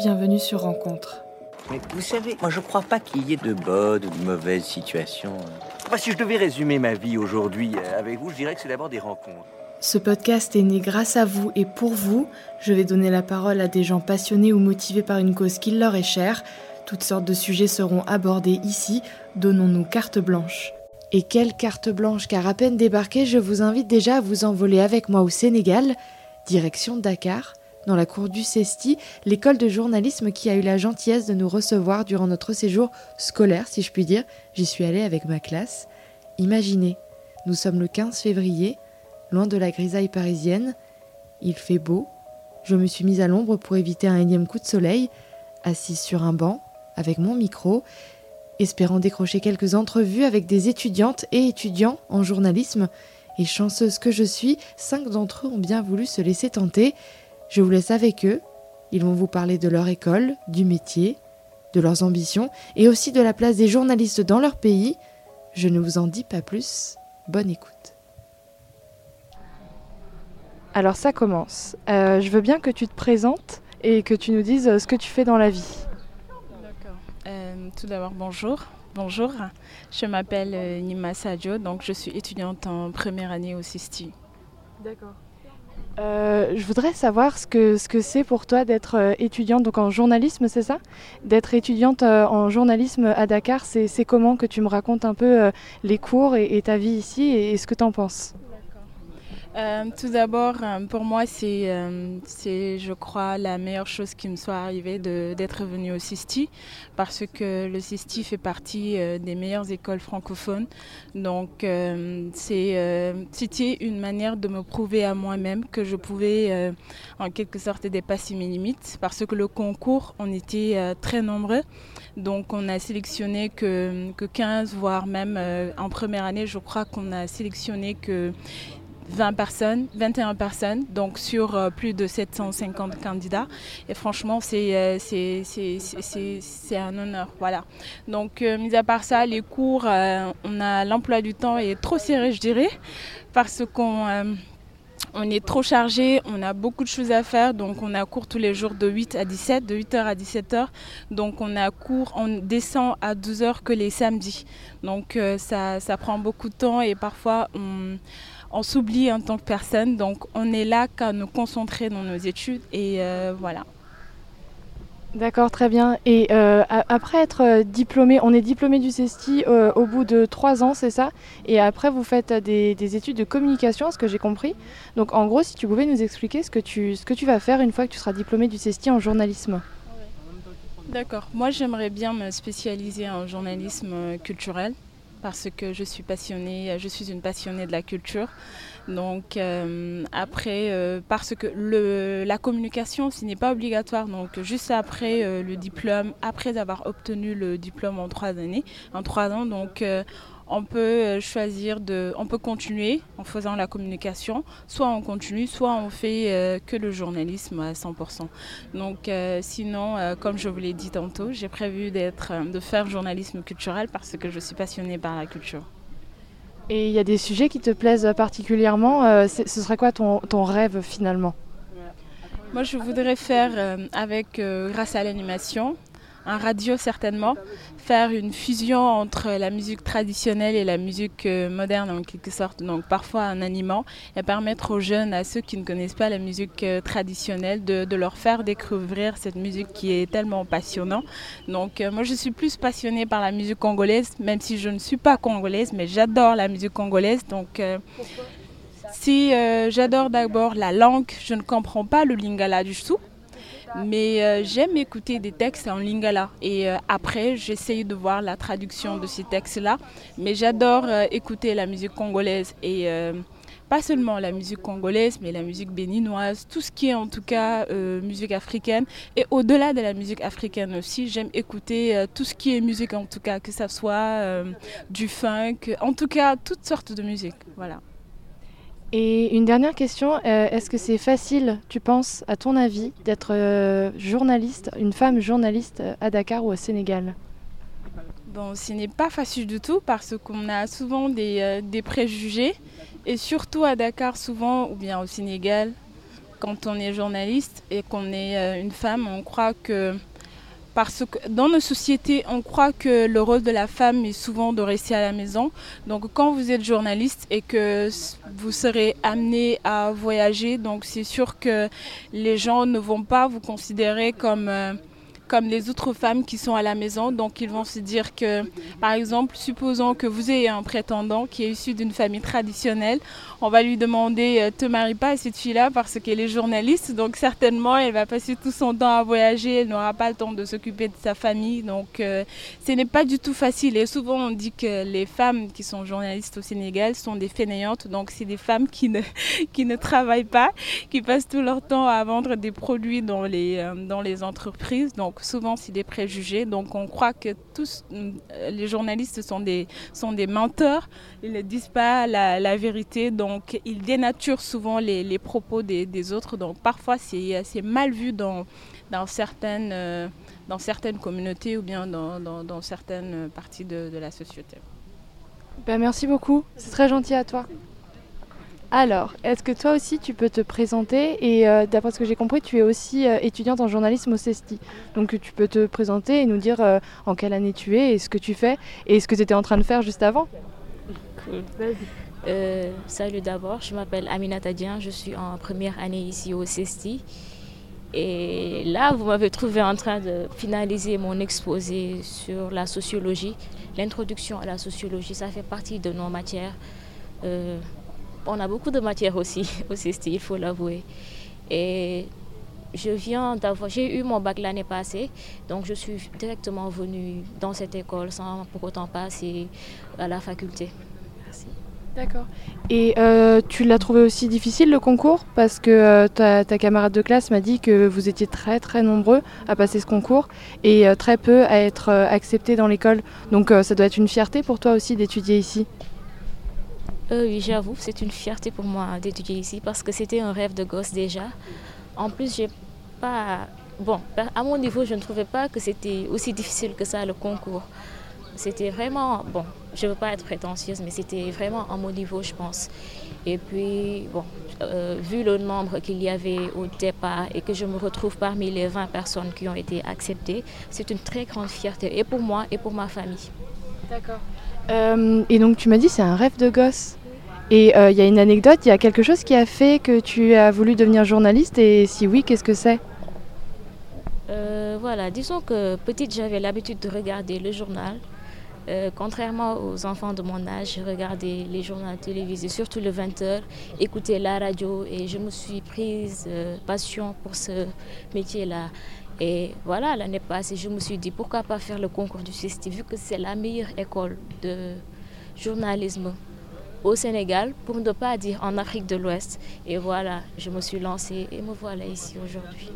bienvenue sur Rencontre. Mais vous savez, moi je crois pas qu'il y ait de bonnes ou de mauvaises situations. si je devais résumer ma vie aujourd'hui euh, avec vous, je dirais que c'est d'abord des rencontres. Ce podcast est né grâce à vous et pour vous. Je vais donner la parole à des gens passionnés ou motivés par une cause qui leur est chère. Toutes sortes de sujets seront abordés ici. Donnons-nous carte blanche. Et quelle carte blanche car à peine débarqué, je vous invite déjà à vous envoler avec moi au Sénégal, direction Dakar, dans la cour du CESTI, l'école de journalisme qui a eu la gentillesse de nous recevoir durant notre séjour scolaire, si je puis dire. J'y suis allée avec ma classe. Imaginez, nous sommes le 15 février, loin de la grisaille parisienne. Il fait beau. Je me suis mise à l'ombre pour éviter un énième coup de soleil, assise sur un banc, avec mon micro, espérant décrocher quelques entrevues avec des étudiantes et étudiants en journalisme. Et chanceuse que je suis, cinq d'entre eux ont bien voulu se laisser tenter. Je vous laisse avec eux. Ils vont vous parler de leur école, du métier, de leurs ambitions et aussi de la place des journalistes dans leur pays. Je ne vous en dis pas plus. Bonne écoute. Alors ça commence. Euh, je veux bien que tu te présentes et que tu nous dises euh, ce que tu fais dans la vie. D'accord. Euh, tout d'abord, bonjour. Bonjour. Je m'appelle Nima Sadio, donc je suis étudiante en première année au CISTI. D'accord. Je voudrais savoir ce que ce que c'est pour toi d'être étudiante donc en journalisme, c'est ça? D'être étudiante en journalisme à Dakar, c'est comment que tu me racontes un peu les cours et, ta vie ici et, et ce que tu en penses? Euh, tout d'abord, euh, pour moi, euh, c'est, je crois, la meilleure chose qui me soit arrivée d'être venue au CISTI, parce que le CISTI fait partie des meilleures écoles francophones. Donc, c'était une manière de me prouver à moi-même que je pouvais, en quelque sorte, dépasser mes limites, parce que le concours, on était très nombreux. Donc, on a sélectionné que, que 15, voire même en première année, je crois qu'on a sélectionné que 20 personnes, 21 personnes, donc sur euh, plus de 750 candidats. Et franchement, euh, c'est un honneur. Voilà. Donc, euh, mis à part ça, les cours, on a l'emploi du temps est trop serré, je dirais, parce qu'on on est trop chargé, on a beaucoup de choses à faire, donc on a cours tous les jours de 8 à 17, de 8h à 17h. Donc on a cours, on descend à 12h que les samedis. Donc ça, ça prend beaucoup de temps et parfois on on s'oublie en tant que personne. Donc on est là qu'à nous concentrer dans nos études et euh, voilà. D'accord, très bien. Et euh, après être euh, diplômé, on est diplômé du CESTI au bout de trois ans, c'est ça? Et après, vous faites des, études de communication, ce que j'ai compris? Donc, en gros, si tu pouvais nous expliquer ce que tu, ce que tu vas faire une fois que tu seras diplômé du CESTI en journalisme. D'accord. Moi, j'aimerais bien me spécialiser en journalisme culturel parce que je suis passionnée, je suis une passionnée de la culture. Donc euh, après, euh, parce que la communication, ce n'est pas obligatoire. Donc juste après euh, le diplôme, après avoir obtenu le diplôme en trois années, en trois ans, donc on peut euh, choisir de, on peut continuer en faisant la communication, soit on continue, soit on fait euh, que le journalisme à 100%. Donc euh, sinon, comme je vous l'ai dit tantôt, j'ai prévu d'être, de faire journalisme culturel parce que je suis passionnée par la culture. Et il y a des sujets qui te plaisent particulièrement. ce serait quoi ton, ton rêve finalement? Moi, je voudrais faire avec, grâce à l'animation, un radio certainement, faire une fusion entre la musique traditionnelle et la musique euh, moderne en quelque sorte, donc parfois en animant, et permettre aux jeunes, à ceux qui ne connaissent pas la musique euh, traditionnelle, de, leur faire découvrir cette musique qui est tellement passionnante. Donc euh, moi je suis plus passionnée par la musique congolaise, même si je ne suis pas congolaise, mais j'adore la musique congolaise. Donc si j'adore d'abord la langue, je ne comprends pas le lingala du tout. Mais euh, j'aime écouter des textes en lingala. Et euh, après, j'essaye de voir la traduction de ces textes-là. Mais j'adore euh, écouter la musique congolaise. Et pas seulement la musique congolaise, mais la musique béninoise, tout ce qui est en tout cas musique africaine. Et au-delà de la musique africaine aussi, j'aime écouter tout ce qui est musique en tout cas, que ce soit du funk, en tout cas toutes sortes de musique. Voilà. Et une dernière question, euh, est-ce que c'est facile, tu penses, à ton avis, d'être euh, journaliste, une femme journaliste euh, à Dakar ou au Sénégal? Bon, ce n'est pas facile du tout parce qu'on a souvent des, des, préjugés et surtout à Dakar souvent ou bien au Sénégal, quand on est journaliste et qu'on est une femme, on croit que parce que dans nos sociétés, on croit que le rôle de la femme est souvent de rester à la maison. Donc quand vous êtes journaliste et que vous serez amené à voyager, donc c'est sûr que les gens ne vont pas vous considérer comme euh, comme les autres femmes qui sont à la maison. Donc ils vont se dire que, par exemple, supposons que vous ayez un prétendant qui est issu d'une famille traditionnelle, on va lui demander euh, te marie pas à cette fille-là parce qu'elle est journaliste. Donc certainement, elle va passer tout son temps à voyager, elle n'aura pas le temps de s'occuper de sa famille. Donc euh, ce n'est pas du tout facile. Et souvent on dit que les femmes qui sont journalistes au Sénégal sont des fainéantes. Donc c'est des femmes qui ne, qui ne travaillent pas, qui passent tout leur temps à vendre des produits dans les, euh, dans les entreprises. Donc souvent c'est des préjugés. Donc on croit que tous euh, les journalistes sont des, sont des menteurs. Ils ne disent pas la, vérité. Donc ils dénaturent souvent les, les propos des, des, autres. Donc parfois c'est mal vu dans, dans, certaines, euh, dans certaines communautés ou bien dans, dans, dans certaines parties de, de la société. Ben, merci beaucoup. C'est très gentil à toi. Alors, est-ce que toi aussi tu peux te présenter Et euh, d'après ce que j'ai compris, tu es aussi euh, étudiante en journalisme au CESTI. Donc tu peux te présenter et nous dire euh, en quelle année tu es et ce que tu fais et ce que tu étais en train de faire juste avant. Salut d'abord, je m'appelle Aminata Dien, je suis en première année ici au CESTI. Et là, vous m'avez trouvé en train de finaliser mon exposé sur la sociologie. L'introduction à la sociologie, ça fait partie de nos matières. On a beaucoup de matières aussi au CESTI, il faut l'avouer. Et je viens d'avoir, j'ai eu mon bac l'année passée, donc je suis directement venue dans cette école sans pour autant passer à la faculté. Merci. D'accord. Et euh, tu l'as trouvé aussi difficile le concours? Parce que euh, ta, ta, camarade de classe m'a dit que vous étiez très très nombreux à passer ce concours et euh, très peu à être acceptés dans l'école. Donc ça doit être une fierté pour toi aussi d'étudier ici? Euh, oui, j'avoue, c'est une fierté pour moi d'étudier ici parce que c'était un rêve de gosse déjà. En plus, j'ai pas. Bon, à mon niveau, je ne trouvais pas que c'était aussi difficile que ça le concours. C'était vraiment. Bon, je ne veux pas être prétentieuse, mais c'était vraiment à mon niveau, je pense. Et puis, bon, euh, vu le nombre qu'il y avait au départ et que je me retrouve parmi les 20 personnes qui ont été acceptées, c'est une très grande fierté, et pour moi et pour ma famille. D'accord. Euh, et donc, tu m'as dit c'est un rêve de gosse. Et il euh, y a une anecdote, il y a quelque chose qui a fait que tu as voulu devenir journaliste et si oui, qu'est-ce que c'est? Euh, Voilà, disons que petite, j'avais l'habitude de regarder le journal. Euh, contrairement aux enfants de mon âge, je regardais les journaux télévisés, surtout le 20h, écoutais la radio et je me suis prise passion pour ce métier-là. Et voilà, l'année passée, je me suis dit pourquoi pas faire le concours du CESTI, vu que c'est la meilleure école de journalisme au Sénégal, pour ne pas dire en Afrique de l'Ouest. Et voilà, je me suis lancée et me voilà ici aujourd'hui.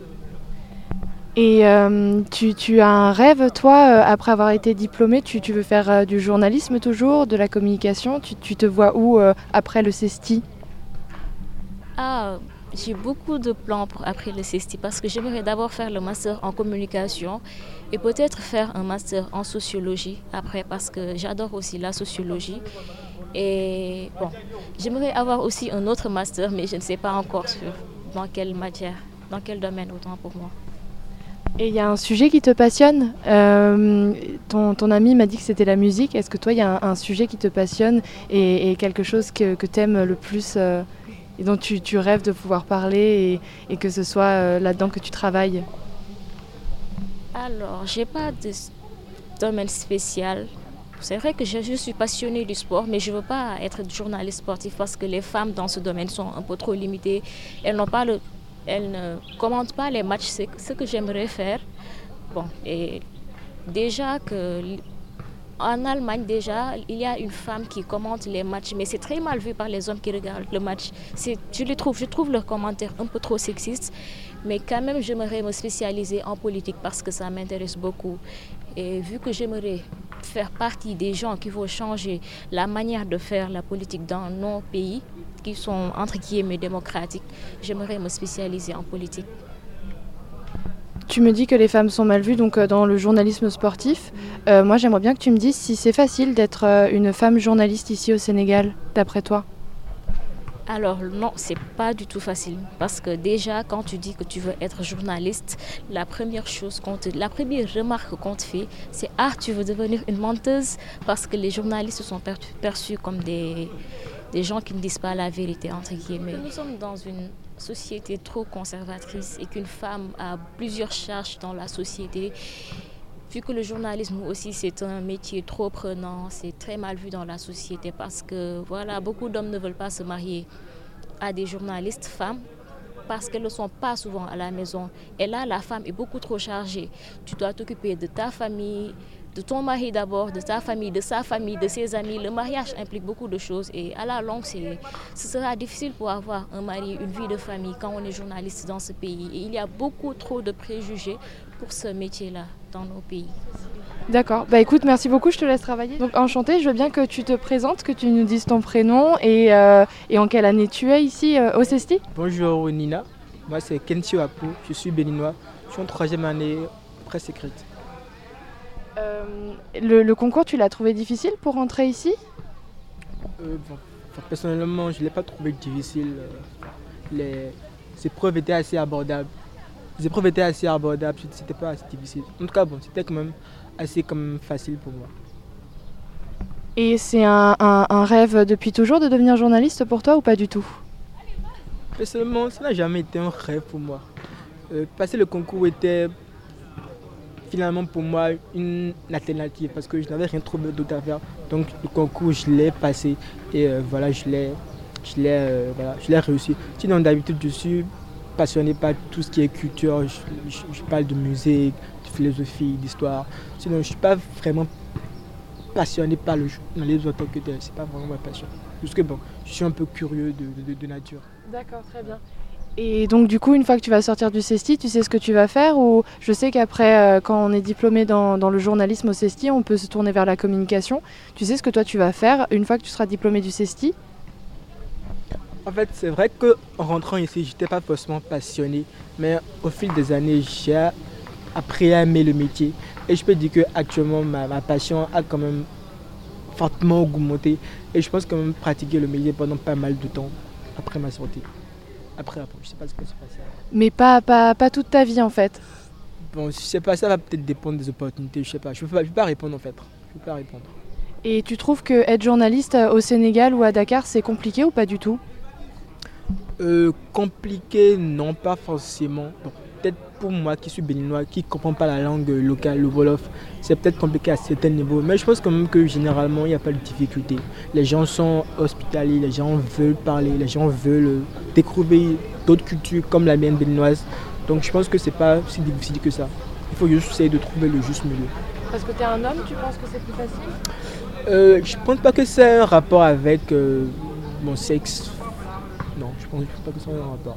Et euh, tu, tu, as un rêve, toi, euh, après avoir été diplômée, tu, tu veux faire euh, du journalisme toujours, de la communication? Tu, tu te vois où après le CESTI Ah, j'ai beaucoup de plans pour après le CESTI parce que j'aimerais d'abord faire le master en communication et peut-être faire un master en sociologie après parce que j'adore aussi la sociologie. Et bon, j'aimerais avoir aussi un autre master, mais je ne sais pas encore sur dans quelle matière, dans quel domaine autant pour moi. Et il y a un sujet qui te passionne? Euh, ton, ton, ami m'a dit que c'était la musique. Est-ce que toi, il y a un, un, sujet qui te passionne et, et quelque chose que, que tu aimes le plus euh, et dont tu, tu, rêves de pouvoir parler et, et que ce soit euh, là-dedans que tu travailles? Alors, j'ai pas de domaine spécial. C'est vrai que je, suis passionnée du sport, mais je ne veux pas être journaliste sportif parce que les femmes dans ce domaine sont un peu trop limitées. Elles pas le elle ne commente pas les matchs, c'est ce que j'aimerais faire. Bon, et déjà que en Allemagne déjà, il y a une femme qui commente les matchs, mais c'est très mal vu par les hommes qui regardent le match. Je les trouve, je trouve leurs commentaires un peu trop sexistes, mais quand même j'aimerais me spécialiser en politique parce que ça m'intéresse beaucoup. Et vu que j'aimerais faire partie des gens qui vont changer la manière de faire la politique dans nos pays, qui sont entre guillemets démocratiques, j'aimerais me spécialiser en politique. Tu me dis que les femmes sont mal vues donc euh, dans le journalisme sportif. Euh, moi, j'aimerais bien que tu me dises si c'est facile d'être euh, une femme journaliste ici au Sénégal, d'après toi. Alors non, c'est pas du tout facile parce que déjà quand tu dis que tu veux être journaliste, la première chose qu'on la première remarque qu'on te fait, c'est ah tu veux devenir une menteuse parce que les journalistes sont perçus comme des des gens qui ne disent pas la vérité entre guillemets. Nous sommes dans une société trop conservatrice et qu'une femme a plusieurs charges dans la société. Vu que le journalisme aussi c'est un métier trop prenant, c'est très mal vu dans la société parce que voilà, beaucoup d'hommes ne veulent pas se marier à des journalistes femmes parce qu'elles ne sont pas souvent à la maison. Et là, la femme est beaucoup trop chargée. Tu dois t'occuper de ta famille, de ton mari d'abord, de ta famille, de sa famille, de ses amis. Le mariage implique beaucoup de choses et à la longue, ce sera difficile pour avoir un mari, une vie de famille quand on est journaliste dans ce pays. Et il y a beaucoup trop de préjugés pour ce métier-là dans nos pays. D'accord. Bah écoute, merci beaucoup, je te laisse travailler. Donc enchantée, je veux bien que tu te présentes, que tu nous dises ton prénom et, euh, et en quelle année tu es ici euh, au CESTI? Bonjour Nina, moi c'est Kensio Apu, je suis béninois, je suis en troisième année presse écrite. Euh, le, concours, tu l'as trouvé difficile pour rentrer ici? Euh, Personnellement, je ne l'ai pas trouvé difficile. Les épreuves étaient assez abordables. Les épreuves étaient assez abordables, c'était pas assez difficile. En tout cas, bon, c'était quand même assez comme facile pour moi. Et c'est un, rêve depuis toujours de devenir journaliste pour toi ou pas du tout? Personnellement, ça n'a jamais été un rêve pour moi. Euh, passer le concours était finalement pour moi une alternative parce que je n'avais rien trouvé d'autre à faire. Donc le concours, je l'ai passé et euh, voilà, je l'ai je l'ai euh, voilà, je l'ai réussi. Sinon d'habitude, je suis passionné par tout ce qui est culture, je, parle de musique, de philosophie, d'histoire. Sinon, je ne suis pas vraiment passionné par le journalisme en tant que tel. C'est pas vraiment ma passion. Parce que bon, je suis un peu curieux de, nature. D'accord, très bien. Et donc du coup, une fois que tu vas sortir du CESTI, tu sais ce que tu vas faire ou je sais qu'après, euh, quand on est diplômé dans, le journalisme au CESTI, on peut se tourner vers la communication. Tu sais ce que toi tu vas faire une fois que tu seras diplômé du CESTI En fait, c'est vrai qu'en rentrant ici, j'étais pas forcément passionné, mais au fil des années, j'ai appris à aimer le métier. Et je peux dire qu'actuellement, ma, ma passion a quand même fortement augmenté. Et je pense quand même pratiquer le métier pendant pas mal de temps après ma sortie. Après, après, je sais pas ce qui se passe. Mais pas, pas, pas toute ta vie en fait. Bon, je sais pas, ça va peut-être dépendre des opportunités, je sais pas. Je peux pas, peux pas répondre en fait. Je peux pas répondre. Et tu trouves que être journaliste au Sénégal ou à Dakar, c'est compliqué ou pas du tout? Euh, Compliqué, non, pas forcément. peut-être pour moi qui suis béninois, qui ne comprend pas la langue locale, le Wolof, c'est peut-être compliqué à certains niveaux. Mais je pense quand même que généralement, il n'y a pas de difficulté. Les gens sont hospitaliers, les gens veulent parler, les gens veulent découvrir d'autres cultures comme la mienne béninoise. Donc je pense que c'est pas si difficile que ça. Il faut juste essayer de trouver le juste milieu. Parce que tu es un homme, tu penses que c'est plus facile? Euh, Je pense pas que c'est un rapport avec euh, mon sexe. Non, je pense pas que c'est un rapport.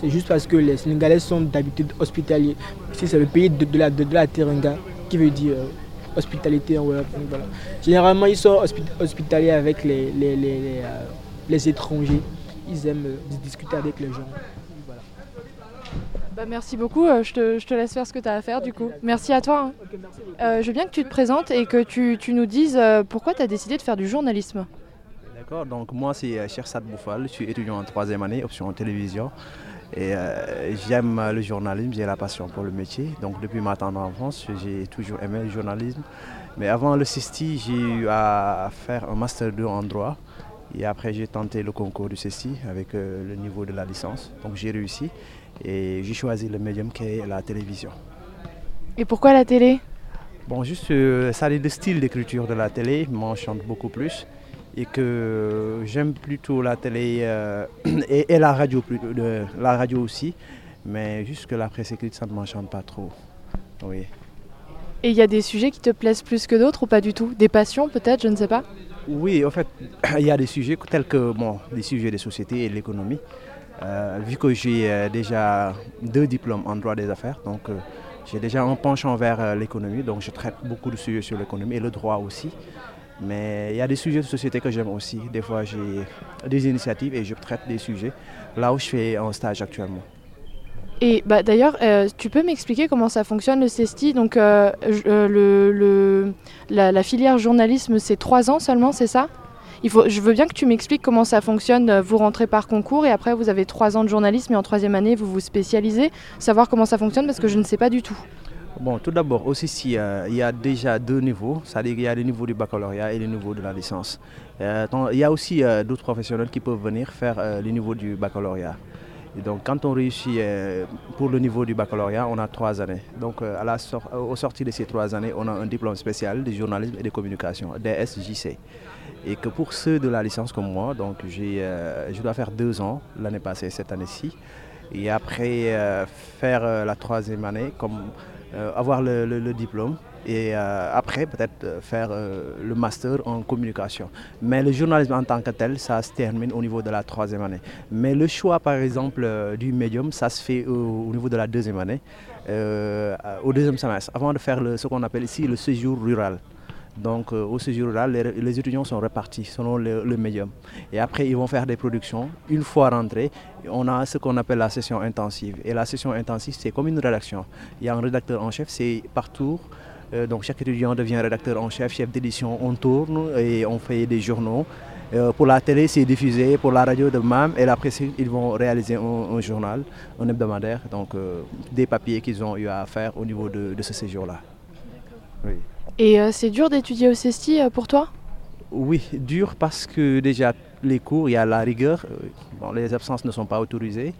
C'est juste parce que les Sénégalais sont d'habitude hospitaliers. Ici, c'est le pays de, la, de, la Teranga, qui veut dire euh, hospitalité en voilà. Généralement, ils sont hospitaliers avec les, les, les, les étrangers ils aiment euh, discuter avec les gens. Bah, merci beaucoup, euh, je te, je te, laisse faire ce que tu as à faire du coup. Merci à toi. Hein. Euh, je veux bien que tu te présentes et que tu, tu nous dises pourquoi tu as décidé de faire du journalisme? D'accord, donc moi c'est Chersat Bouffal, je suis étudiant en troisième année, option télévision. Et j'aime le journalisme, j'ai la passion pour le métier. Donc depuis ma tendre enfance, j'ai toujours aimé le journalisme. Mais avant le CISTI, j'ai eu à faire un master 2 en droit. Et après, j'ai tenté le concours du CESTI avec euh, le niveau de la licence. Donc j'ai réussi et j'ai choisi le médium qui est la télévision. Et pourquoi la télé? Bon, juste, euh, ça le style d'écriture de la télé m'enchante beaucoup plus et que j'aime plutôt la télé euh, et, la radio la radio aussi, mais juste que la presse écrite, ça ne m'enchante pas trop. Oui. Et il y a des sujets qui te plaisent plus que d'autres ou pas du tout? Des passions peut-être, je ne sais pas oui, en fait, il y a des sujets tels que bon, les sujets des sociétés et de l'économie. Euh, vu que j'ai euh, déjà deux diplômes en droit des affaires, donc euh, j'ai déjà un penchant vers l'économie, donc je traite beaucoup de sujets sur l'économie et le droit aussi. Mais il y a des sujets de société que j'aime aussi. Des fois, j'ai des initiatives et je traite des sujets là où je fais un stage actuellement. Et bah, d'ailleurs, euh, tu peux m'expliquer comment ça fonctionne le CESTI Donc, euh, euh, le, la, filière journalisme, c'est trois ans seulement, c'est ça? Il faut, je veux bien que tu m'expliques comment ça fonctionne. Vous rentrez par concours et après vous avez trois ans de journalisme et en troisième année vous vous spécialisez. Savoir comment ça fonctionne parce que je ne sais pas du tout. Bon, tout d'abord, aussi, si, il y a déjà deux niveaux, c'est-à-dire qu'il y a le niveau du baccalauréat et le niveau de la licence. Euh, il y a aussi euh, d'autres professionnels qui peuvent venir faire euh, le niveau du baccalauréat. Et donc, quand on réussit pour le niveau du baccalauréat, on a trois années. Donc, au sorti de ces trois années, on a un diplôme spécial de journalisme et de communication, DSJC. Et que pour ceux de la licence comme moi, donc je dois faire deux ans l'année passée, cette année-ci. Et après faire la troisième année, comme avoir le diplôme et euh, après peut-être euh, faire euh, le master en communication. Mais le journalisme en tant que tel, ça se termine au niveau de la troisième année. Mais le choix par exemple du médium, ça se fait au, niveau de la deuxième année, au deuxième semestre, avant de faire ce qu'on appelle ici le séjour rural. Donc au séjour rural, les, étudiants sont répartis selon le, médium. Et après, ils vont faire des productions. Une fois rentrés, on a ce qu'on appelle la session intensive. Et la session intensive, c'est comme une rédaction. Il y a un rédacteur en chef, c'est par tour. Euh, donc chaque étudiant devient rédacteur en chef, chef d'édition, on tourne et on fait des journaux. Euh, pour la télé, c'est diffusé, pour la radio de même, et après, ils vont réaliser un, journal, un hebdomadaire, donc euh, des papiers qu'ils ont eu à faire au niveau de, ce séjour-là. Et c'est dur d'étudier au CESTI pour toi? Oui, dur parce que déjà, les cours, il y a la rigueur, les absences ne sont pas autorisées.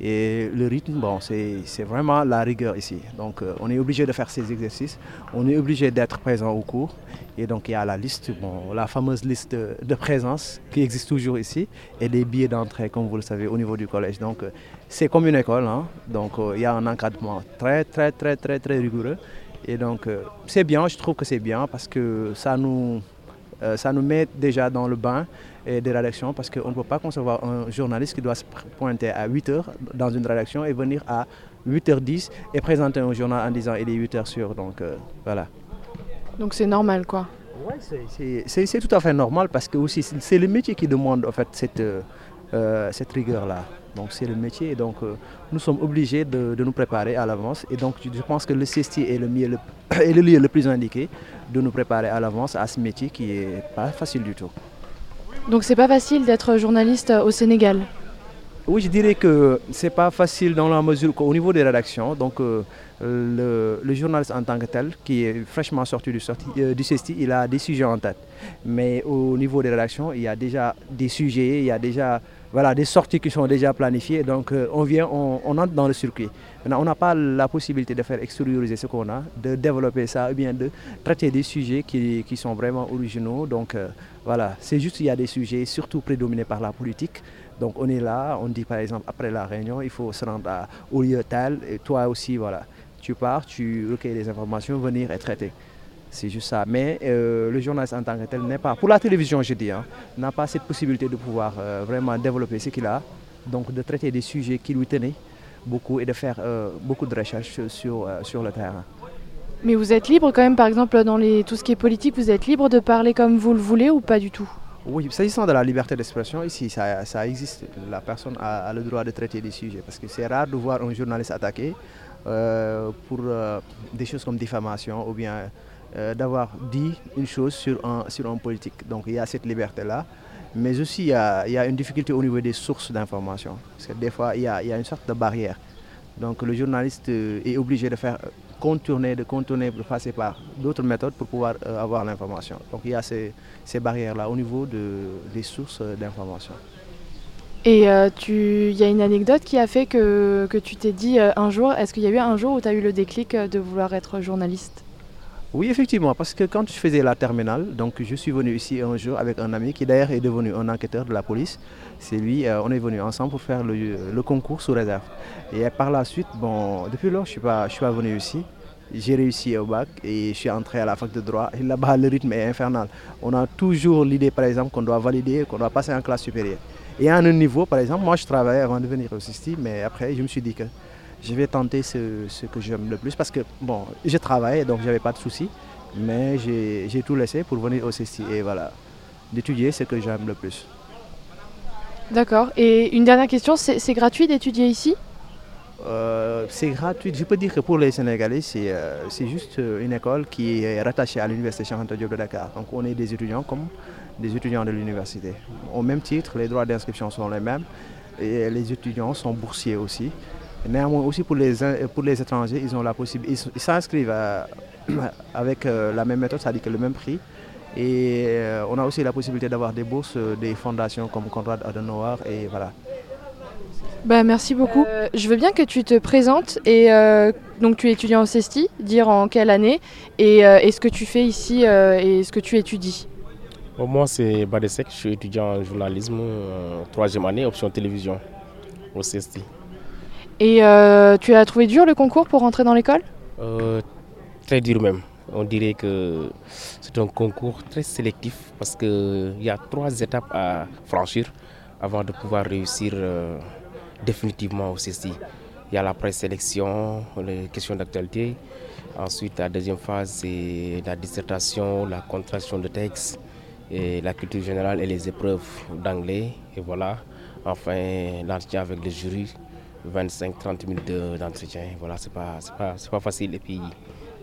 Et le rythme, bon, c'est vraiment la rigueur ici. Donc euh, on est obligé de faire ces exercices, on est obligé d'être présent au cours. Et donc il y a la liste, bon, la fameuse liste de, présence qui existe toujours ici et des billets d'entrée, comme vous le savez, au niveau du collège. Donc euh, c'est comme une école, hein. donc euh, il y a un encadrement très, très, très, très, très rigoureux. Et donc c'est bien, je trouve que c'est bien parce que ça nous, ça nous met déjà dans le bain et des rédactions parce qu'on ne peut pas concevoir un journaliste qui doit se pointer à 8h dans une rédaction et venir à 8h10 et présenter un journal en disant il est 8h sur. Donc euh, voilà. Donc c'est normal quoi. Oui, c'est tout à fait normal parce que aussi c'est le métier qui demande en fait cette, euh, cette rigueur-là. Donc c'est le métier et donc euh, nous sommes obligés de, nous préparer à l'avance. Et donc je pense que le CESTI est le, mieux, est le lieu le plus indiqué de nous préparer à l'avance à ce métier qui n'est pas facile du tout. Donc c'est pas facile d'être journaliste au Sénégal? Oui, je dirais que c'est pas facile dans la mesure qu'au niveau des rédactions, donc euh, le, journaliste en tant que tel, qui est fraîchement sorti du, sorti, euh, du CESTI, il a des sujets en tête. Mais au niveau des rédactions, il y a déjà des sujets, il y a déjà voilà, des sorties qui sont déjà planifiées. Donc euh, on vient, on, entre dans le circuit. on n'a pas la possibilité de faire extérioriser ce qu'on a, de développer ça, ou bien de traiter des sujets qui, sont vraiment originaux. Donc euh, voilà, c'est juste qu'il y a des sujets surtout prédominés par la politique. Donc on est là, on dit par exemple après la réunion, il faut se rendre au lieu tel, et toi aussi, voilà, tu pars, tu recueilles des informations, venir et traiter. C'est juste ça. Mais euh, le journaliste en tant que tel n'est pas, pour la télévision je dis, hein, n'a pas cette possibilité de pouvoir euh, vraiment développer ce qu'il a, donc de traiter des sujets qui lui tenaient beaucoup et de faire euh, beaucoup de recherches sur, sur le terrain. Mais vous êtes libre quand même, par exemple, dans les, tout ce qui est politique, vous êtes libre de parler comme vous le voulez ou pas du tout? Oui, s'agissant de la liberté d'expression, ici, ça, ça, existe. La personne a, le droit de traiter des sujets parce que c'est rare de voir un journaliste attaqué pour des choses comme diffamation ou bien euh, d'avoir dit une chose sur un, sur un politique. Donc il y a cette liberté-là. Mais aussi, il y, a, une difficulté au niveau des sources d'information. Parce que des fois, il y, a, une sorte de barrière. Donc le journaliste euh, est obligé de faire contourner, de contourner, de passer par d'autres méthodes pour pouvoir euh, avoir l'information. Donc il y a ces, barrières-là au niveau de, des sources d'information. Et il y a une anecdote qui a fait que, que tu t'es dit un jour, est-ce qu'il y a eu un jour où tu as eu le déclic de vouloir être journaliste? Oui, effectivement, parce que quand je faisais la terminale, donc je suis venu ici un jour avec un ami qui d'ailleurs est devenu un enquêteur de la police. C'est lui, euh, on est venu ensemble pour faire le, concours sous réserve. Et par la suite, bon, depuis lors, je ne suis, pas, je suis pas venu ici. J'ai réussi au bac et je suis entré à la fac de droit. Et là-bas, le rythme est infernal. On a toujours l'idée, par exemple, qu'on doit valider, qu'on doit passer en classe supérieure. Et à un niveau, par exemple, moi je travaillais avant de venir au CISTI, mais après, je me suis dit que je vais tenter ce, que j'aime le plus parce que, bon, je travaille donc j'avais pas de soucis, mais j'ai tout laissé pour venir au CESTI et voilà, d'étudier ce que j'aime le plus. D'accord. Et une dernière question, c'est gratuit d'étudier ici? Euh, c'est gratuit. Je peux dire que pour les Sénégalais, c'est euh, juste une école qui est rattachée à l'Université Cheikh Diop de Dakar. Donc on est des étudiants comme des étudiants de l'université. Au même titre, les droits d'inscription sont les mêmes et les étudiants sont boursiers aussi. Néanmoins aussi pour les, pour les étrangers, ils ont la possibilité, ils s'inscrivent avec la même méthode, c'est-à-dire que le même prix. Et on a aussi la possibilité d'avoir des bourses des fondations comme Conrad Adenauer et voilà. Bah, merci beaucoup. Euh, je veux bien que tu te présentes et euh, donc tu es étudiant au CESTI, dire en quelle année et, euh, ce que tu fais ici et ce que tu étudies. moi c'est Badesek, je suis étudiant en journalisme, troisième année, option télévision au CESTI. Et tu as trouvé dur le concours pour rentrer dans l'école? Très dur même. On dirait que c'est un concours très sélectif parce qu'il y a trois étapes à franchir avant de pouvoir réussir définitivement au CESTI. Il y a la présélection, les questions d'actualité. Ensuite, la deuxième phase, c'est la dissertation, la contraction de texte, la culture générale et les épreuves d'anglais. Et voilà, enfin, l'entretien avec le jury, 25-30 minutes d'entretien. voilà, c'est pas, pas, pas facile. Et puis,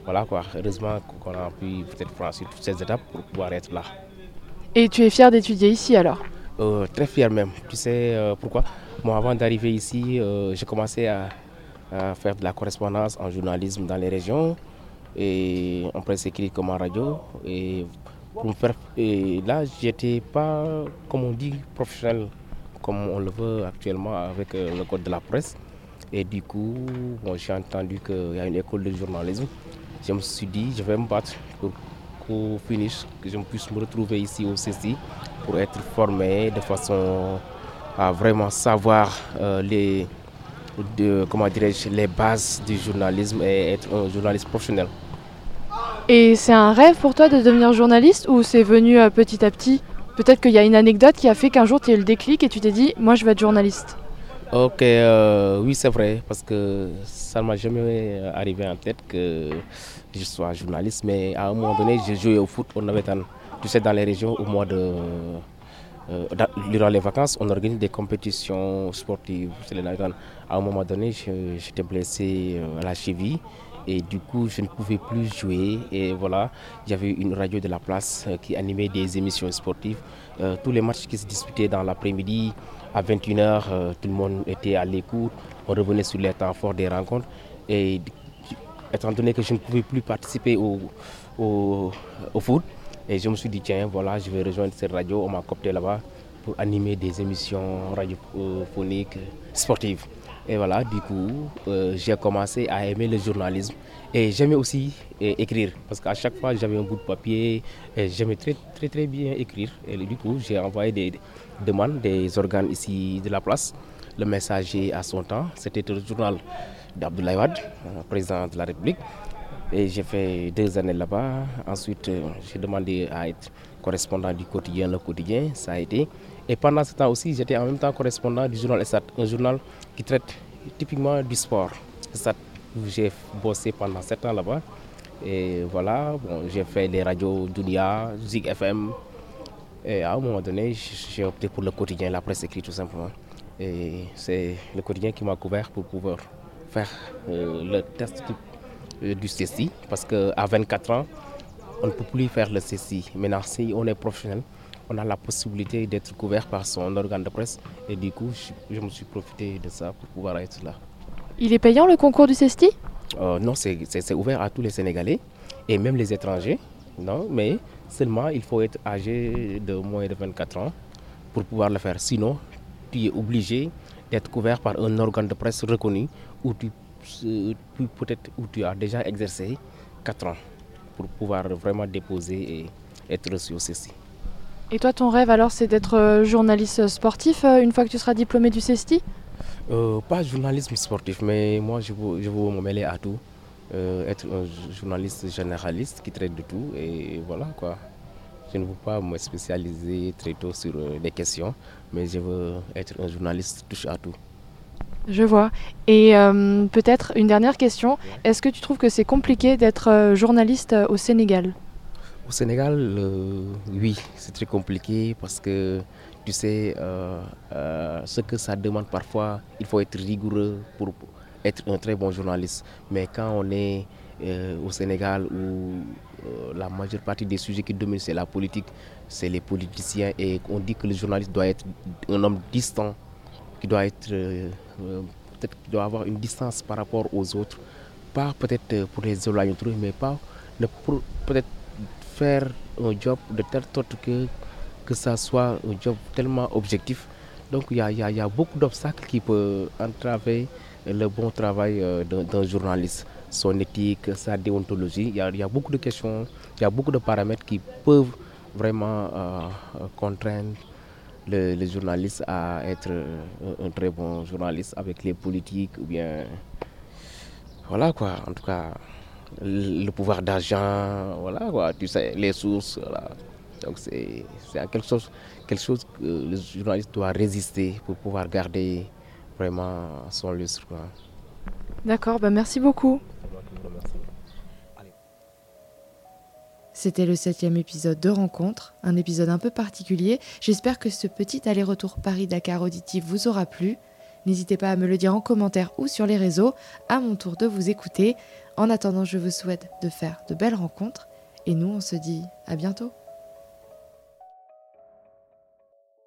voilà quoi, heureusement qu'on a pu peut-être franchir toutes ces étapes pour pouvoir être là. Et tu es fier d'étudier ici alors? Euh, Très fier même. Tu sais euh, pourquoi? Avant d'arriver ici, euh, j'ai commencé à, faire de la correspondance en journalisme dans les régions et en presse écrite comme en radio. Et, pour faire, et là, j'étais pas, comme on dit, professionnel comme on le veut actuellement avec euh, le code de la presse. Et du coup, j'ai entendu qu'il y a une école de journalisme. Je me suis dit, je vais me battre pour qu'au finish, que je puisse me retrouver ici au CCI pour être formé de façon à vraiment savoir euh, les, de, comment les bases du journalisme et être un journaliste professionnel. Et c'est un rêve pour toi de devenir journaliste ou c'est venu euh, petit à petit? Peut-être qu'il y a une anecdote qui a fait qu'un jour tu as eu le déclic et tu t'es dit, moi je vais être journaliste. Ok, euh, oui c'est vrai, parce que ça ne m'a jamais arrivé en tête que je sois journaliste, mais à un moment donné j'ai joué au foot, on avait tu sais, dans les régions au mois de euh, durant les vacances, on organise des compétitions sportives. À un moment donné, j'étais blessé euh, à la cheville et du coup, je ne pouvais plus jouer. Et voilà, avait une radio de la place euh, qui animait des émissions sportives. tous les matchs qui se disputaient dans l'après-midi, à 21h, tout le monde était à l'écoute. On revenait sur les temps forts des rencontres. Et étant donné que je ne pouvais plus participer au, au foot, et je me suis dit, tiens, voilà, je vais rejoindre cette radio. On m'a copté là-bas pour animer des émissions radiophoniques sportives. Et voilà, du coup, euh, j'ai commencé à aimer le journalisme. Et j'aimais aussi euh, écrire, parce qu'à chaque fois, j'avais un bout de papier. J'aimais très, très, très bien écrire. Et du coup, j'ai envoyé des demandes des organes ici de la place. Le messager à son temps, c'était le journal d'Abdoulaye Wade, euh, président de la République. Et j'ai fait deux années là-bas. Ensuite, j'ai demandé à être correspondant du quotidien Le Quotidien, ça a été. Et pendant ce temps aussi, j'étais en même temps correspondant du journal Estat, un journal qui traite typiquement du sport. où j'ai bossé pendant sept ans là-bas. Et voilà, bon, j'ai fait les radios Dunia, Zig FM. Et à un moment donné, j'ai opté pour le quotidien, la presse écrite tout simplement. Et c'est le quotidien qui m'a couvert pour pouvoir faire euh, le test euh, du CECI parce qu'à 24 ans, on ne peut plus faire le CECI. Maintenant, si on est professionnel, on a la possibilité d'être couvert par son organe de presse et du coup, je, me suis profité de ça pour pouvoir être là. Il est payant le concours du CESTI? Euh, Non, c'est ouvert à tous les Sénégalais et même les étrangers. Non, mais seulement il faut être âgé de moins de 24 ans pour pouvoir le faire. Sinon, tu es obligé d'être couvert par un organe de presse reconnu où tu peut-être où tu as déjà exercé 4 ans pour pouvoir vraiment déposer et être reçu au CESTI. Et toi, ton rêve alors, c'est d'être euh, journaliste sportif euh, une fois que tu seras diplômé du CESTI euh, Pas journalisme sportif, mais moi, je veux, je veux me mêler à tout. être un journaliste généraliste qui traite de tout et voilà quoi. Je ne veux pas me spécialiser très tôt sur des questions, mais je veux être un journaliste touche à tout. Je vois. Et euh, peut-être une dernière question. Est-ce que tu trouves que c'est compliqué d'être journaliste au Sénégal? Au Sénégal, oui, c'est très compliqué parce que tu sais, ce que ça demande parfois, il faut être rigoureux pour être un très bon journaliste. Mais quand on est au Sénégal où la majeure partie des sujets qui dominent, c'est la politique, c'est les politiciens. Et on dit que le journaliste doit être un homme distant, qui doit être peut-être doit avoir une distance par rapport aux autres. Pas peut-être pour les éloigner mais pas peut-être faire un job de telle sorte que, que ça soit un job tellement objectif. Donc il y a, y a, beaucoup d'obstacles qui peuvent entraver le bon travail euh, d'un journaliste. Son éthique, sa déontologie, il y, a, y, a, beaucoup de questions, il y a beaucoup de paramètres qui peuvent vraiment euh, contraindre le, journaliste à être un, un, très bon journaliste avec les politiques ou bien... Voilà quoi, en tout cas le pouvoir d'argent, voilà quoi, tu sais, les sources, voilà. Donc c'est quelque chose, quelque chose que le journaliste doit résister pour pouvoir garder vraiment son lustre. D'accord, bah merci beaucoup. C'était le septième épisode de Rencontre, un épisode un peu particulier. J'espère que ce petit aller-retour Paris-Dakar auditif vous aura plu. N'hésitez pas à me le dire en commentaire ou sur les réseaux, à mon tour de vous écouter. En attendant, je vous souhaite de faire de belles rencontres et nous, on se dit à bientôt.